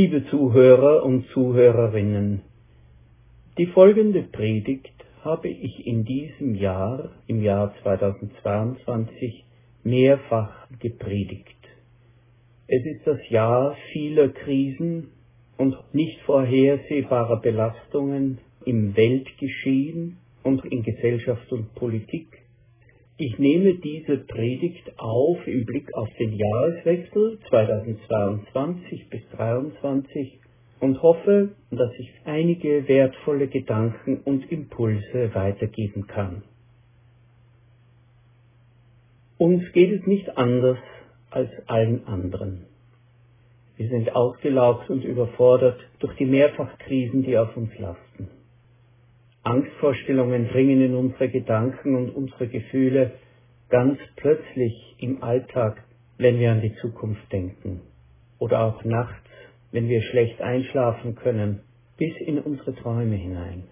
Liebe Zuhörer und Zuhörerinnen, die folgende Predigt habe ich in diesem Jahr, im Jahr 2022, mehrfach gepredigt. Es ist das Jahr vieler Krisen und nicht vorhersehbarer Belastungen im Weltgeschehen und in Gesellschaft und Politik. Ich nehme diese Predigt auf im Blick auf den Jahreswechsel 2022 bis 2023 und hoffe, dass ich einige wertvolle Gedanken und Impulse weitergeben kann. Uns geht es nicht anders als allen anderen. Wir sind ausgelaugt und überfordert durch die Mehrfachkrisen, die auf uns lasten. Angstvorstellungen dringen in unsere Gedanken und unsere Gefühle ganz plötzlich im Alltag, wenn wir an die Zukunft denken. Oder auch nachts, wenn wir schlecht einschlafen können, bis in unsere Träume hinein.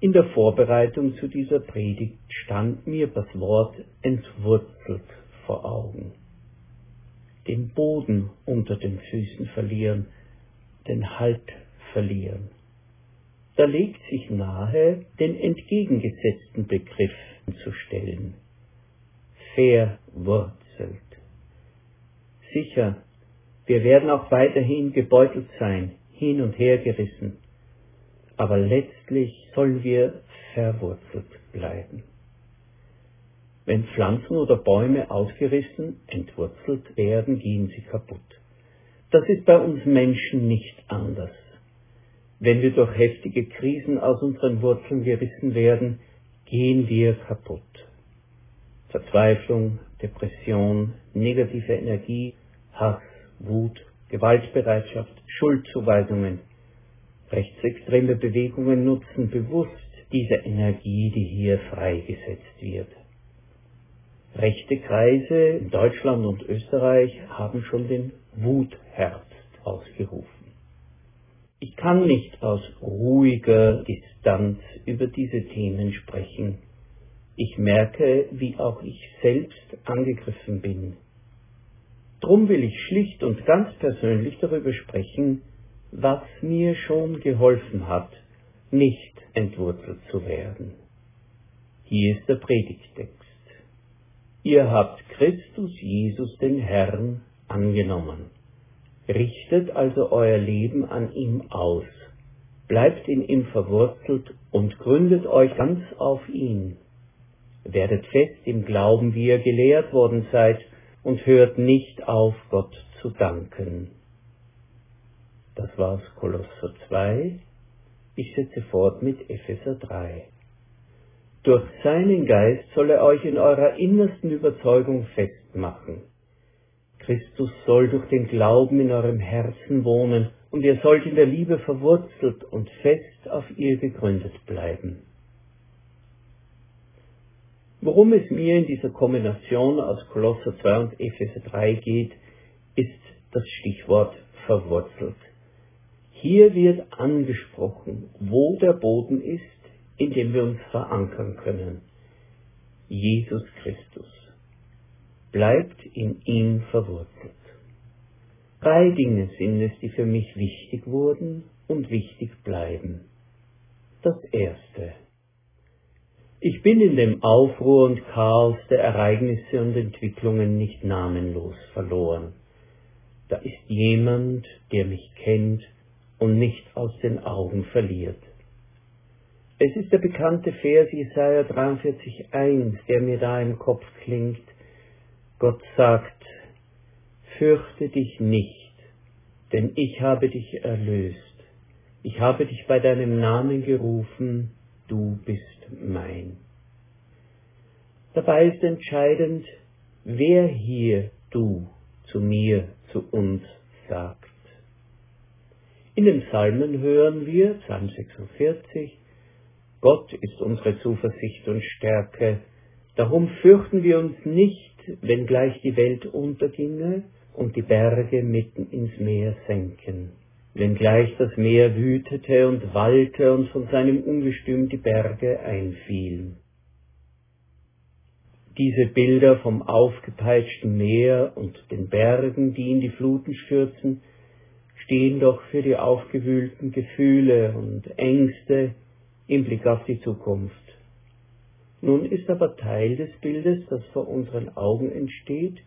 In der Vorbereitung zu dieser Predigt stand mir das Wort entwurzelt vor Augen. Den Boden unter den Füßen verlieren, den Halt verlieren. Da legt sich nahe, den entgegengesetzten Begriff zu stellen. Verwurzelt. Sicher, wir werden auch weiterhin gebeutelt sein, hin und her gerissen, aber letztlich sollen wir verwurzelt bleiben. Wenn Pflanzen oder Bäume ausgerissen, entwurzelt werden, gehen sie kaputt. Das ist bei uns Menschen nicht anders. Wenn wir durch heftige Krisen aus unseren Wurzeln gerissen werden, gehen wir kaputt. Verzweiflung, Depression, negative Energie, Hass, Wut, Gewaltbereitschaft, Schuldzuweisungen. Rechtsextreme Bewegungen nutzen bewusst diese Energie, die hier freigesetzt wird. Rechte Kreise in Deutschland und Österreich haben schon den Wutherbst ausgerufen. Ich kann nicht aus ruhiger Distanz über diese Themen sprechen. Ich merke, wie auch ich selbst angegriffen bin. Drum will ich schlicht und ganz persönlich darüber sprechen, was mir schon geholfen hat, nicht entwurzelt zu werden. Hier ist der Predigtext. Ihr habt Christus Jesus den Herrn angenommen. Richtet also euer Leben an ihm aus, bleibt in ihm verwurzelt und gründet euch ganz auf ihn. Werdet fest im Glauben, wie ihr gelehrt worden seid, und hört nicht auf, Gott zu danken. Das war's Kolosser 2. Ich setze fort mit Epheser 3. Durch seinen Geist soll er euch in eurer innersten Überzeugung festmachen. Christus soll durch den Glauben in eurem Herzen wohnen und ihr sollt in der Liebe verwurzelt und fest auf ihr gegründet bleiben. Worum es mir in dieser Kombination aus Kolosser 2 und Epheser 3 geht, ist das Stichwort verwurzelt. Hier wird angesprochen, wo der Boden ist, in dem wir uns verankern können. Jesus Christus. Bleibt in ihm verwurzelt. Drei Dinge sind es, die für mich wichtig wurden und wichtig bleiben. Das erste. Ich bin in dem Aufruhr und Chaos der Ereignisse und Entwicklungen nicht namenlos verloren. Da ist jemand, der mich kennt und nicht aus den Augen verliert. Es ist der bekannte Vers Jesaja 43,1, der mir da im Kopf klingt. Gott sagt, fürchte dich nicht, denn ich habe dich erlöst. Ich habe dich bei deinem Namen gerufen, du bist mein. Dabei ist entscheidend, wer hier du zu mir, zu uns sagt. In den Psalmen hören wir, Psalm 46, Gott ist unsere Zuversicht und Stärke. Darum fürchten wir uns nicht, wenn gleich die Welt unterginge und die Berge mitten ins Meer senken. Wenn gleich das Meer wütete und wallte und von seinem Ungestüm die Berge einfielen. diese Bilder vom aufgepeitschten Meer und den Bergen, die in die Fluten stürzen, stehen doch für die aufgewühlten Gefühle und Ängste im Blick auf die Zukunft. Nun ist aber Teil des Bildes, das vor unseren Augen entsteht,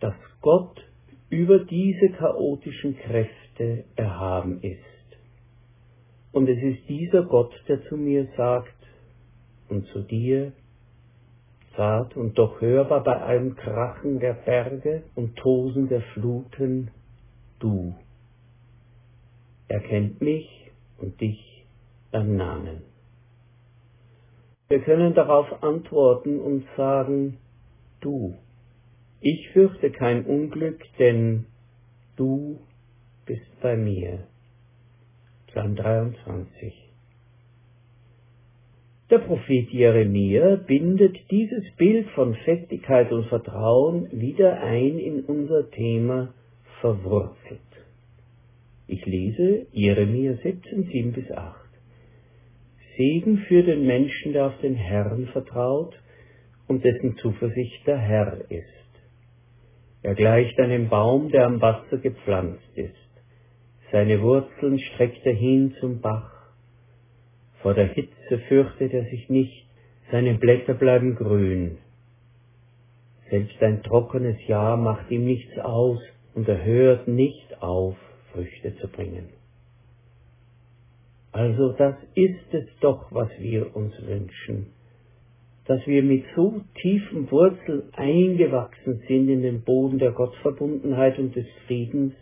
dass Gott über diese chaotischen Kräfte erhaben ist. Und es ist dieser Gott, der zu mir sagt und zu dir, zart und doch hörbar bei allem Krachen der Berge und Tosen der Fluten, du. Er kennt mich und dich beim Namen. Wir können darauf antworten und sagen, du. Ich fürchte kein Unglück, denn du bist bei mir. Psalm 23. Der Prophet Jeremia bindet dieses Bild von Festigkeit und Vertrauen wieder ein in unser Thema verwurzelt. Ich lese Jeremia 17, 7 bis 8. Segen für den Menschen, der auf den Herrn vertraut und dessen Zuversicht der Herr ist. Er gleicht einem Baum, der am Wasser gepflanzt ist. Seine Wurzeln streckt er hin zum Bach. Vor der Hitze fürchtet er sich nicht, seine Blätter bleiben grün. Selbst ein trockenes Jahr macht ihm nichts aus und er hört nicht auf, Früchte zu bringen. Also das ist es doch, was wir uns wünschen, dass wir mit so tiefen Wurzeln eingewachsen sind in den Boden der Gottverbundenheit und des Friedens,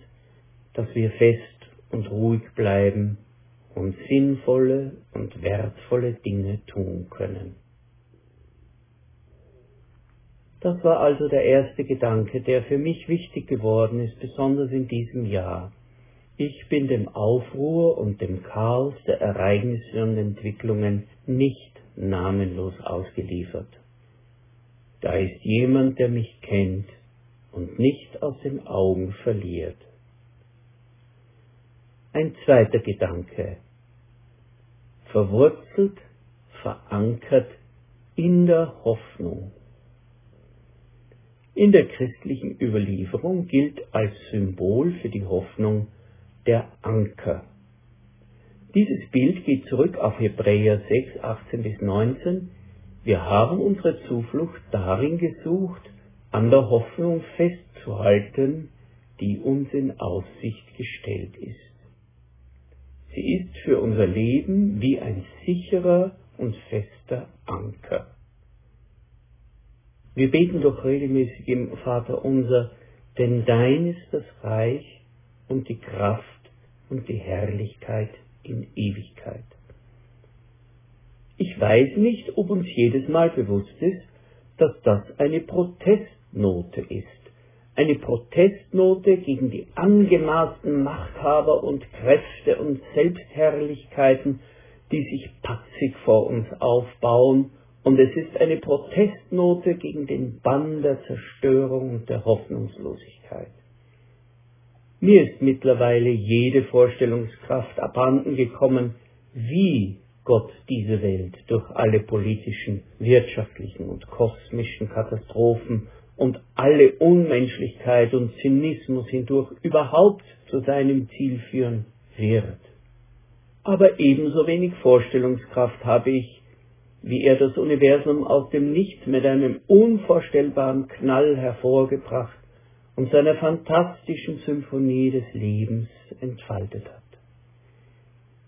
dass wir fest und ruhig bleiben und sinnvolle und wertvolle Dinge tun können. Das war also der erste Gedanke, der für mich wichtig geworden ist, besonders in diesem Jahr. Ich bin dem Aufruhr und dem Chaos der Ereignisse und Entwicklungen nicht namenlos ausgeliefert. Da ist jemand, der mich kennt und nicht aus den Augen verliert. Ein zweiter Gedanke. Verwurzelt, verankert in der Hoffnung. In der christlichen Überlieferung gilt als Symbol für die Hoffnung der Anker. Dieses Bild geht zurück auf Hebräer 6, 18 bis 19. Wir haben unsere Zuflucht darin gesucht, an der Hoffnung festzuhalten, die uns in Aussicht gestellt ist. Sie ist für unser Leben wie ein sicherer und fester Anker. Wir beten doch regelmäßig im Vater unser, denn dein ist das Reich und die Kraft und die Herrlichkeit in Ewigkeit. Ich weiß nicht, ob uns jedes Mal bewusst ist, dass das eine Protestnote ist. Eine Protestnote gegen die angemaßten Machthaber und Kräfte und Selbstherrlichkeiten, die sich patzig vor uns aufbauen, und es ist eine Protestnote gegen den Bann der Zerstörung und der Hoffnungslosigkeit. Mir ist mittlerweile jede Vorstellungskraft abhanden gekommen, wie Gott diese Welt durch alle politischen, wirtschaftlichen und kosmischen Katastrophen und alle Unmenschlichkeit und Zynismus hindurch überhaupt zu seinem Ziel führen wird. Aber ebenso wenig Vorstellungskraft habe ich, wie er das Universum aus dem Nichts mit einem unvorstellbaren Knall hervorgebracht und seiner fantastischen Symphonie des Lebens entfaltet hat.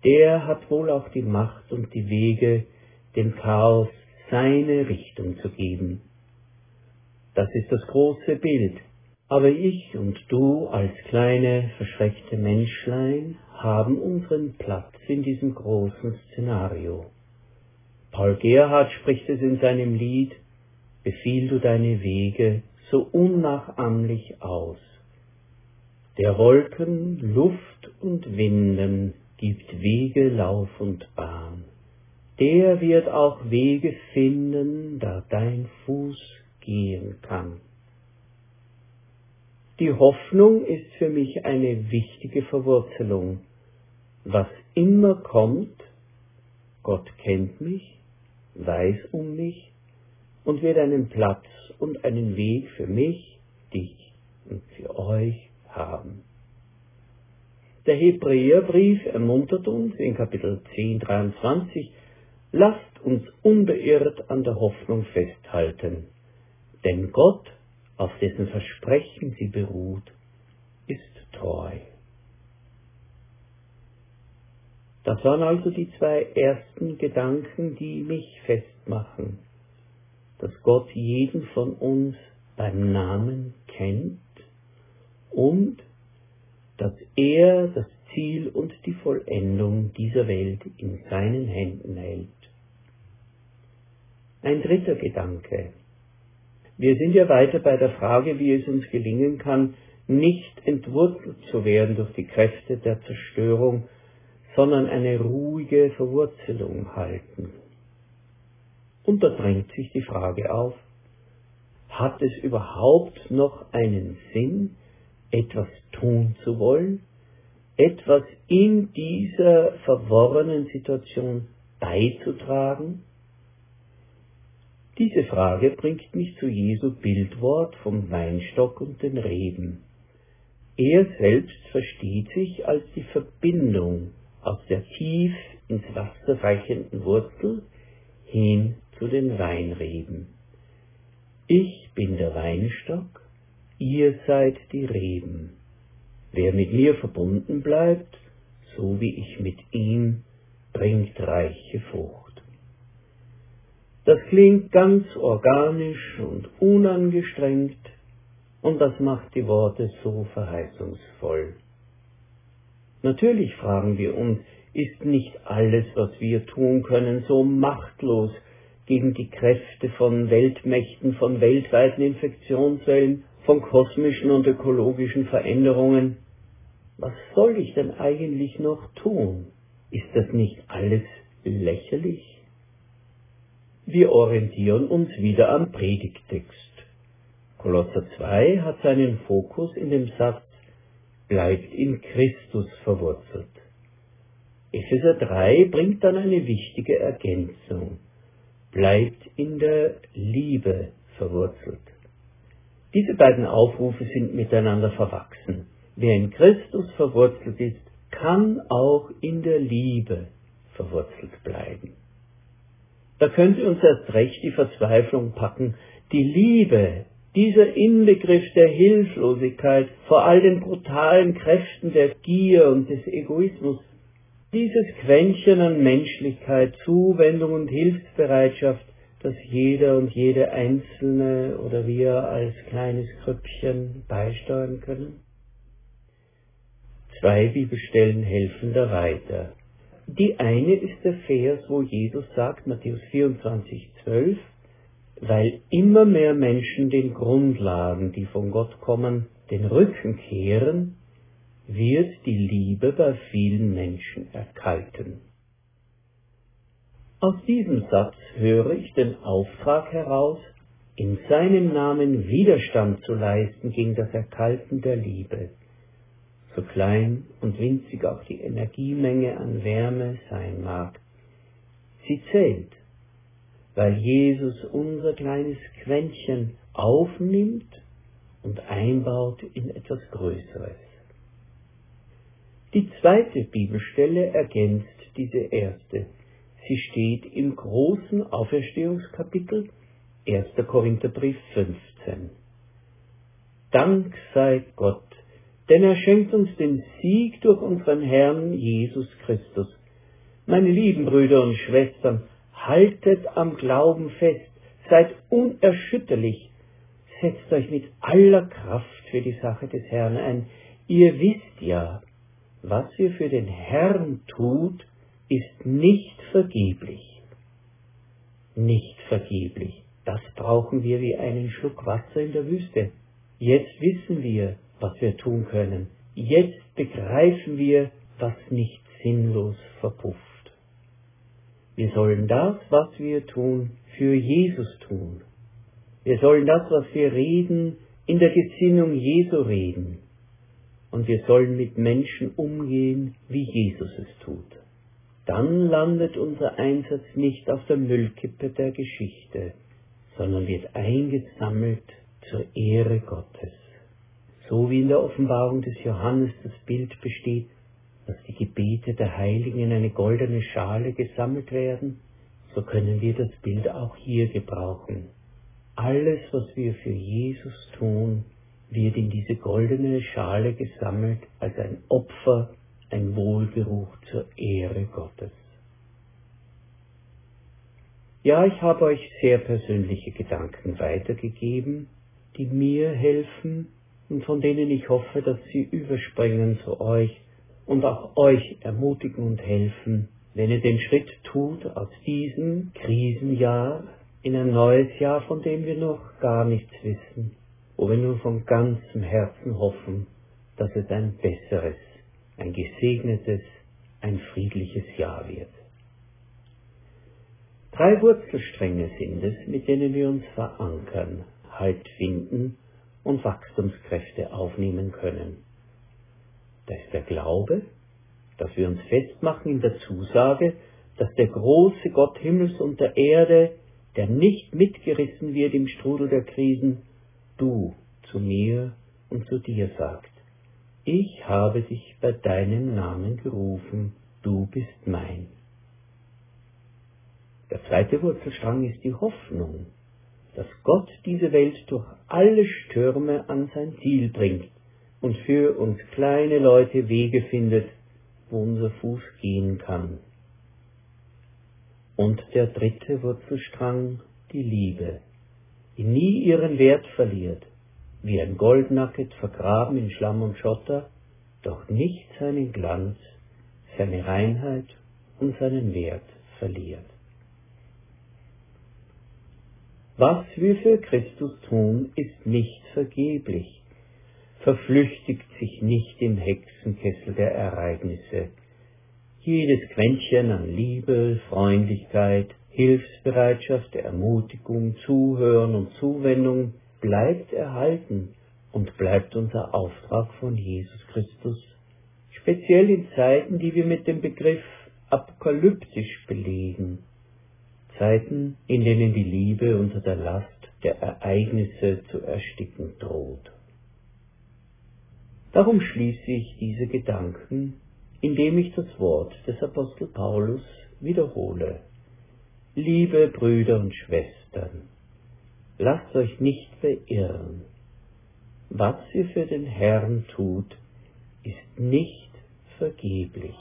Der hat wohl auch die Macht und die Wege, dem Chaos seine Richtung zu geben. Das ist das große Bild. Aber ich und du als kleine, verschreckte Menschlein haben unseren Platz in diesem großen Szenario. Paul Gerhard spricht es in seinem Lied Befiehl du deine Wege so unnachahmlich aus. Der Wolken, Luft und Winden gibt Wege, Lauf und Bahn. Der wird auch Wege finden, da dein Fuß gehen kann. Die Hoffnung ist für mich eine wichtige Verwurzelung. Was immer kommt, Gott kennt mich, weiß um mich und wird einen Platz und einen Weg für mich, dich und für euch haben. Der Hebräerbrief ermuntert uns in Kapitel 10, 23, lasst uns unbeirrt an der Hoffnung festhalten, denn Gott, auf dessen Versprechen sie beruht, ist treu. Das waren also die zwei ersten Gedanken, die mich festmachen, dass Gott jeden von uns beim Namen kennt und dass er das Ziel und die Vollendung dieser Welt in seinen Händen hält. Ein dritter Gedanke. Wir sind ja weiter bei der Frage, wie es uns gelingen kann, nicht entwurzelt zu werden durch die Kräfte der Zerstörung, sondern eine ruhige Verwurzelung halten. Und da drängt sich die Frage auf, hat es überhaupt noch einen Sinn, etwas tun zu wollen, etwas in dieser verworrenen Situation beizutragen? Diese Frage bringt mich zu Jesu Bildwort vom Weinstock und den Reben. Er selbst versteht sich als die Verbindung aus der tief ins Wasser reichenden Wurzel hin zu den Weinreben. Ich bin der Weinstock, ihr seid die Reben. Wer mit mir verbunden bleibt, so wie ich mit ihm, bringt reiche Frucht. Das klingt ganz organisch und unangestrengt, und das macht die Worte so verheißungsvoll. Natürlich fragen wir uns, ist nicht alles, was wir tun können, so machtlos gegen die Kräfte von Weltmächten, von weltweiten Infektionswellen, von kosmischen und ökologischen Veränderungen? Was soll ich denn eigentlich noch tun? Ist das nicht alles lächerlich? Wir orientieren uns wieder am Predigtext. Kolosser 2 hat seinen Fokus in dem Satz bleibt in Christus verwurzelt. Epheser 3 bringt dann eine wichtige Ergänzung. Bleibt in der Liebe verwurzelt. Diese beiden Aufrufe sind miteinander verwachsen. Wer in Christus verwurzelt ist, kann auch in der Liebe verwurzelt bleiben. Da könnte uns erst recht die Verzweiflung packen. Die Liebe dieser Inbegriff der Hilflosigkeit vor all den brutalen Kräften der Gier und des Egoismus, dieses Quäntchen an Menschlichkeit, Zuwendung und Hilfsbereitschaft, das jeder und jede Einzelne oder wir als kleines Krüppchen beisteuern können? Zwei Bibelstellen helfen da weiter. Die eine ist der Vers, wo Jesus sagt, Matthäus 24, 12, weil immer mehr Menschen den Grundlagen, die von Gott kommen, den Rücken kehren, wird die Liebe bei vielen Menschen erkalten. Aus diesem Satz höre ich den Auftrag heraus, in seinem Namen Widerstand zu leisten gegen das Erkalten der Liebe, so klein und winzig auch die Energiemenge an Wärme sein mag. Sie zählt weil Jesus unser kleines Quäntchen aufnimmt und einbaut in etwas Größeres. Die zweite Bibelstelle ergänzt diese erste. Sie steht im großen Auferstehungskapitel 1. Korintherbrief 15. Dank sei Gott, denn er schenkt uns den Sieg durch unseren Herrn Jesus Christus. Meine lieben Brüder und Schwestern, haltet am Glauben fest, seid unerschütterlich, setzt euch mit aller Kraft für die Sache des Herrn ein. Ihr wisst ja, was ihr für den Herrn tut, ist nicht vergeblich. Nicht vergeblich. Das brauchen wir wie einen Schluck Wasser in der Wüste. Jetzt wissen wir, was wir tun können. Jetzt begreifen wir, was nicht sinnlos verpufft. Wir sollen das, was wir tun, für Jesus tun. Wir sollen das, was wir reden, in der Gesinnung Jesu reden. Und wir sollen mit Menschen umgehen, wie Jesus es tut. Dann landet unser Einsatz nicht auf der Müllkippe der Geschichte, sondern wird eingesammelt zur Ehre Gottes. So wie in der Offenbarung des Johannes das Bild besteht, dass die Gebete der Heiligen in eine goldene Schale gesammelt werden, so können wir das Bild auch hier gebrauchen. Alles, was wir für Jesus tun, wird in diese goldene Schale gesammelt als ein Opfer, ein Wohlgeruch zur Ehre Gottes. Ja, ich habe euch sehr persönliche Gedanken weitergegeben, die mir helfen und von denen ich hoffe, dass sie überspringen zu euch und auch euch ermutigen und helfen, wenn ihr den Schritt tut aus diesem Krisenjahr in ein neues Jahr, von dem wir noch gar nichts wissen, wo wir nur von ganzem Herzen hoffen, dass es ein besseres, ein gesegnetes, ein friedliches Jahr wird. Drei Wurzelstränge sind es, mit denen wir uns verankern, Halt finden und Wachstumskräfte aufnehmen können. Da ist der Glaube, dass wir uns festmachen in der Zusage, dass der große Gott Himmels und der Erde, der nicht mitgerissen wird im Strudel der Krisen, du zu mir und zu dir sagt, ich habe dich bei deinem Namen gerufen, du bist mein. Der zweite Wurzelstrang ist die Hoffnung, dass Gott diese Welt durch alle Stürme an sein Ziel bringt und für uns kleine Leute Wege findet, wo unser Fuß gehen kann. Und der dritte Wurzelstrang, die Liebe, die nie ihren Wert verliert, wie ein Goldnacket vergraben in Schlamm und Schotter, doch nicht seinen Glanz, seine Reinheit und seinen Wert verliert. Was wir für Christus tun, ist nicht vergeblich, verflüchtigt sich nicht im Hexenkessel der Ereignisse. Jedes Quäntchen an Liebe, Freundlichkeit, Hilfsbereitschaft, Ermutigung, Zuhören und Zuwendung bleibt erhalten und bleibt unser Auftrag von Jesus Christus, speziell in Zeiten, die wir mit dem Begriff apokalyptisch belegen Zeiten, in denen die Liebe unter der Last der Ereignisse zu ersticken droht. Darum schließe ich diese Gedanken, indem ich das Wort des Apostel Paulus wiederhole. Liebe Brüder und Schwestern, lasst euch nicht beirren. Was ihr für den Herrn tut, ist nicht vergeblich.